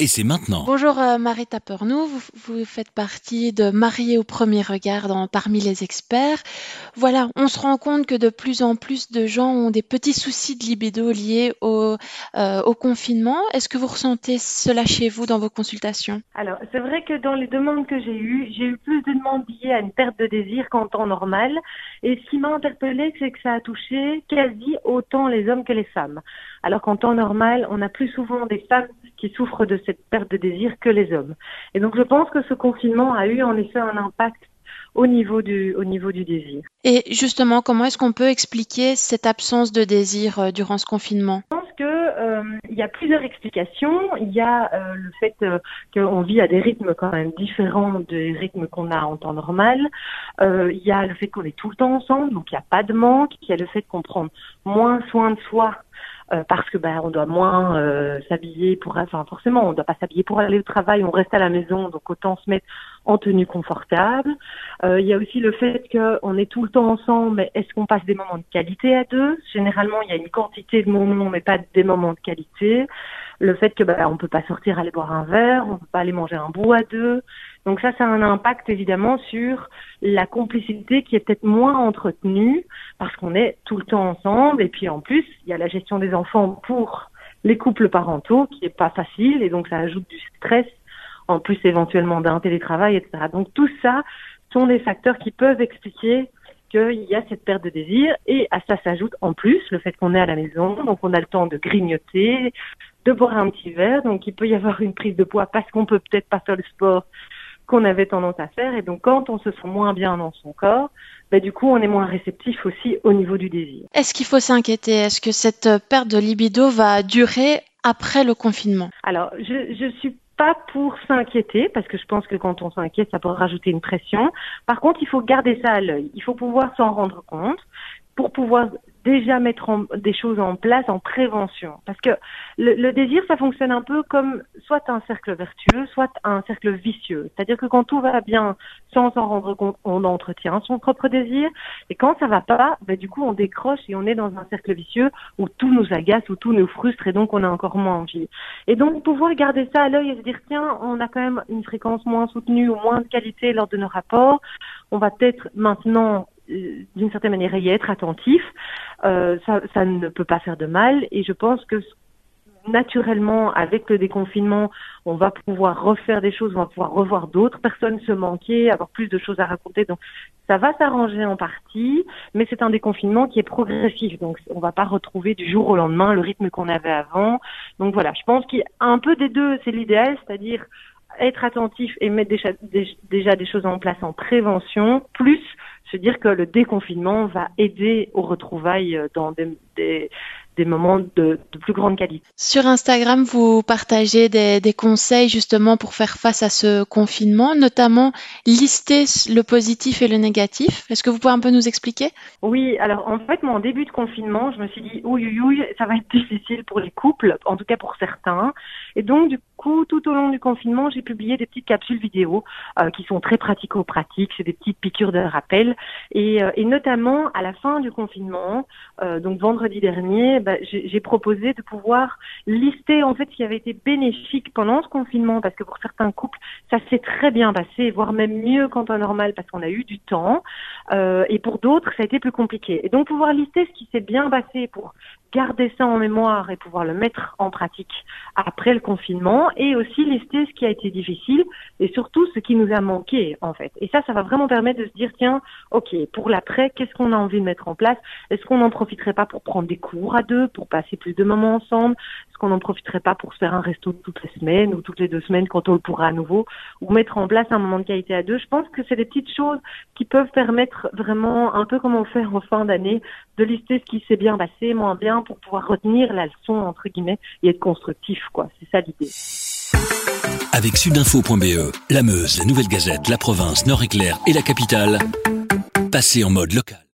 et c'est maintenant. Bonjour euh, Marie Tapernou, vous, vous, faites partie de Mariés au premier regard dans, parmi les experts. Voilà, on se rend compte que de plus en plus de gens ont des petits soucis de libido liés au, euh, au confinement. Est-ce que vous ressentez cela chez vous dans vos consultations? Alors, c'est vrai que dans les demandes que j'ai eues, j'ai eu plus de demandes liées à une perte de désir qu'en temps normal. Et ce qui m'a interpellée, c'est que ça a touché quasi autant les hommes que les femmes. Alors qu'en temps normal, on a plus souvent des femmes qui souffrent de cette perte de désir que les hommes. Et donc je pense que ce confinement a eu en effet un impact au niveau du, au niveau du désir. Et justement, comment est-ce qu'on peut expliquer cette absence de désir euh, durant ce confinement? Je pense que euh, y a plusieurs explications. Il y a euh, le fait euh, qu'on vit à des rythmes quand même différents des rythmes qu'on a en temps normal. Il y a le fait qu'on est tout le temps ensemble, donc il n'y a pas de manque. Il y a le fait qu'on prend moins soin de soi euh, parce que ben on doit moins euh, s'habiller pour enfin forcément on doit pas s'habiller pour aller au travail. On reste à la maison donc autant se mettre en tenue confortable. Euh, il y a aussi le fait qu'on est tout le temps ensemble mais est-ce qu'on passe des moments de qualité à deux? Généralement il y a une quantité de moments mais pas des moments de qualité. Le fait que ben, on peut pas sortir aller boire un verre on peut pas aller manger un bout à deux. Donc ça, ça a un impact évidemment sur la complicité qui est peut-être moins entretenue parce qu'on est tout le temps ensemble. Et puis en plus, il y a la gestion des enfants pour les couples parentaux qui est pas facile et donc ça ajoute du stress en plus éventuellement d'un télétravail, etc. Donc tout ça sont des facteurs qui peuvent expliquer qu'il y a cette perte de désir et à ça s'ajoute en plus le fait qu'on est à la maison, donc on a le temps de grignoter, de boire un petit verre, donc il peut y avoir une prise de poids parce qu'on peut peut-être pas faire le sport qu'on avait tendance à faire. Et donc, quand on se sent moins bien dans son corps, bah, du coup, on est moins réceptif aussi au niveau du désir. Est-ce qu'il faut s'inquiéter? Est-ce que cette perte de libido va durer après le confinement? Alors, je, je suis pas pour s'inquiéter, parce que je pense que quand on s'inquiète, ça peut rajouter une pression. Par contre, il faut garder ça à l'œil. Il faut pouvoir s'en rendre compte pour pouvoir déjà mettre des choses en place en prévention. Parce que le, désir, ça fonctionne un peu comme soit un cercle vertueux, soit un cercle vicieux. C'est-à-dire que quand tout va bien, sans s'en rendre compte, on entretient son propre désir. Et quand ça va pas, ben, du coup, on décroche et on est dans un cercle vicieux où tout nous agace, où tout nous frustre et donc on a encore moins envie. Et donc, pouvoir garder ça à l'œil et se dire, tiens, on a quand même une fréquence moins soutenue ou moins de qualité lors de nos rapports. On va peut-être maintenant d'une certaine manière y être attentif, euh, ça, ne peut pas faire de mal. Et je pense que naturellement, avec le déconfinement, on va pouvoir refaire des choses, on va pouvoir revoir d'autres personnes se manquer, avoir plus de choses à raconter. Donc, ça va s'arranger en partie, mais c'est un déconfinement qui est progressif. Donc, on va pas retrouver du jour au lendemain le rythme qu'on avait avant. Donc voilà, je pense qu'il peu des deux, c'est l'idéal, c'est-à-dire être attentif et mettre déjà des choses en place en prévention, plus se dire que le déconfinement va aider aux retrouvailles euh, dans des, des, des moments de, de, plus grande qualité. Sur Instagram, vous partagez des, des, conseils justement pour faire face à ce confinement, notamment lister le positif et le négatif. Est-ce que vous pouvez un peu nous expliquer? Oui, alors en fait, moi, en début de confinement, je me suis dit, ouïe, ouïe, ça va être difficile pour les couples, en tout cas pour certains. Et donc, du coup, tout au long du confinement, j'ai publié des petites capsules vidéo euh, qui sont très pratico-pratiques. C'est des petites piqûres de rappel. Et, euh, et, notamment, à la fin du confinement, euh, donc vendredi dernier, bah, j'ai proposé de pouvoir lister en fait ce qui avait été bénéfique pendant ce confinement, parce que pour certains couples, ça s'est très bien passé, voire même mieux qu'en temps normal, parce qu'on a eu du temps. Euh, et pour d'autres, ça a été plus compliqué. Et donc, pouvoir lister ce qui s'est bien passé pour garder ça en mémoire et pouvoir le mettre en pratique après le confinement et aussi lister ce qui a été difficile et surtout ce qui nous a manqué en fait. Et ça, ça va vraiment permettre de se dire tiens, ok, pour l'après, qu'est-ce qu'on a envie de mettre en place? Est-ce qu'on n'en profiterait pas pour prendre des cours à deux, pour passer plus de moments ensemble? Est-ce qu'on n'en profiterait pas pour se faire un resto toutes les semaines ou toutes les deux semaines quand on le pourra à nouveau? Ou mettre en place un moment de qualité à deux? Je pense que c'est des petites choses qui peuvent permettre vraiment, un peu comme on fait en fin d'année, de lister ce qui s'est bien passé, moins bien pour pouvoir retenir la leçon entre guillemets et être constructif quoi. C'est ça l'idée. Avec sudinfo.be, la Meuse, la Nouvelle Gazette, la province, Nord-Éclair et la capitale, passez en mode local.